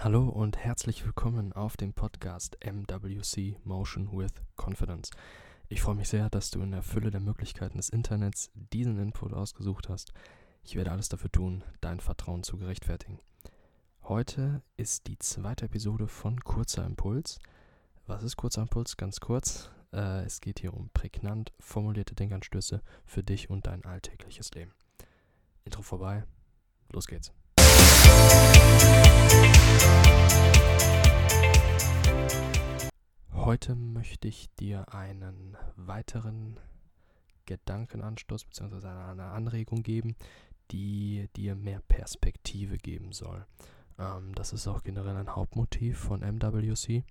Hallo und herzlich willkommen auf dem Podcast MWC Motion with Confidence. Ich freue mich sehr, dass du in der Fülle der Möglichkeiten des Internets diesen Input ausgesucht hast. Ich werde alles dafür tun, dein Vertrauen zu gerechtfertigen. Heute ist die zweite Episode von Kurzer Impuls. Was ist Kurzer Impuls? Ganz kurz. Äh, es geht hier um prägnant formulierte Denkanstöße für dich und dein alltägliches Leben. Intro vorbei. Los geht's. Heute möchte ich dir einen weiteren Gedankenanstoß bzw. eine Anregung geben, die dir mehr Perspektive geben soll. Ähm, das ist auch generell ein Hauptmotiv von MWC.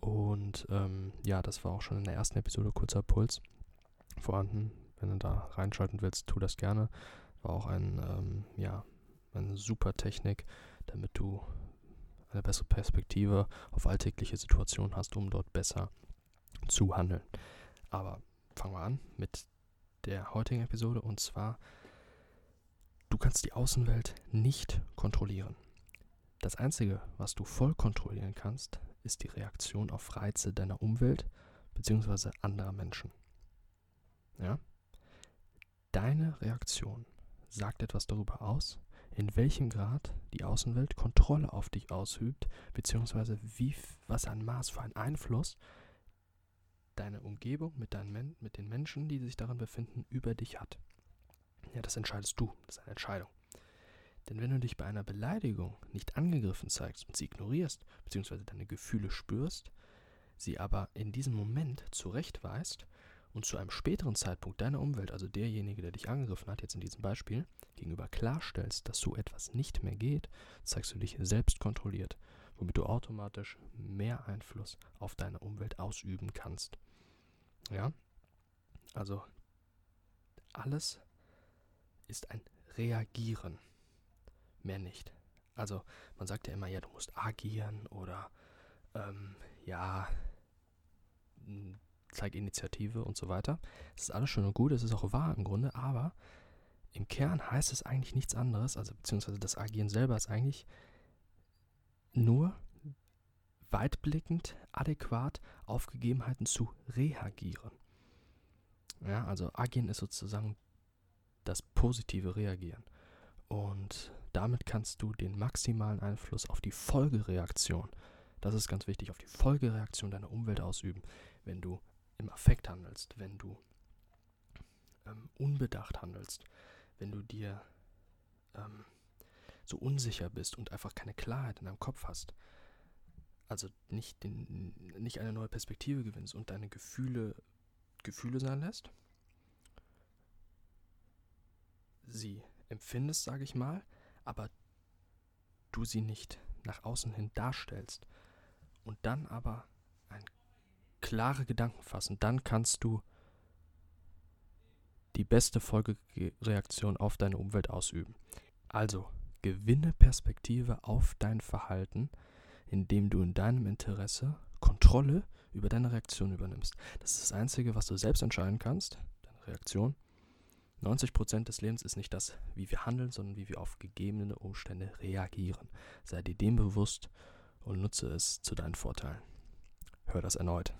Und ähm, ja, das war auch schon in der ersten Episode kurzer Puls vorhanden. Wenn du da reinschalten willst, tu das gerne. War auch ein, ähm, ja, eine super Technik, damit du eine bessere Perspektive auf alltägliche Situationen hast, um dort besser zu handeln. Aber fangen wir an mit der heutigen Episode und zwar, du kannst die Außenwelt nicht kontrollieren. Das Einzige, was du voll kontrollieren kannst, ist die Reaktion auf Reize deiner Umwelt bzw. anderer Menschen. Ja? Deine Reaktion sagt etwas darüber aus, in welchem Grad die Außenwelt Kontrolle auf dich ausübt, beziehungsweise wie, was ein Maß für einen Einfluss deine Umgebung mit, deinen, mit den Menschen, die sich darin befinden, über dich hat. Ja, das entscheidest du. Das ist eine Entscheidung. Denn wenn du dich bei einer Beleidigung nicht angegriffen zeigst und sie ignorierst, beziehungsweise deine Gefühle spürst, sie aber in diesem Moment zurechtweist und zu einem späteren Zeitpunkt deiner Umwelt, also derjenige, der dich angegriffen hat, jetzt in diesem Beispiel, gegenüber klarstellst, dass so etwas nicht mehr geht, zeigst du dich selbst kontrolliert, womit du automatisch mehr Einfluss auf deine Umwelt ausüben kannst. Ja? Also alles ist ein Reagieren, mehr nicht. Also man sagt ja immer, ja, du musst agieren oder ähm, ja, zeig Initiative und so weiter. Das ist alles schön und gut, das ist auch wahr im Grunde, aber im Kern heißt es eigentlich nichts anderes, also beziehungsweise das Agieren selber ist eigentlich nur weitblickend, adäquat auf Gegebenheiten zu reagieren. Ja, also agieren ist sozusagen das positive Reagieren. Und damit kannst du den maximalen Einfluss auf die Folgereaktion, das ist ganz wichtig, auf die Folgereaktion deiner Umwelt ausüben, wenn du im Affekt handelst, wenn du ähm, unbedacht handelst, wenn du dir ähm, so unsicher bist und einfach keine Klarheit in deinem Kopf hast, also nicht, den, nicht eine neue Perspektive gewinnst und deine Gefühle Gefühle sein lässt, sie empfindest, sage ich mal, aber du sie nicht nach außen hin darstellst und dann aber klare Gedanken fassen, dann kannst du die beste Folgereaktion auf deine Umwelt ausüben. Also gewinne Perspektive auf dein Verhalten, indem du in deinem Interesse Kontrolle über deine Reaktion übernimmst. Das ist das Einzige, was du selbst entscheiden kannst, deine Reaktion. 90% des Lebens ist nicht das, wie wir handeln, sondern wie wir auf gegebene Umstände reagieren. Sei dir dem bewusst und nutze es zu deinen Vorteilen. Hör das erneut.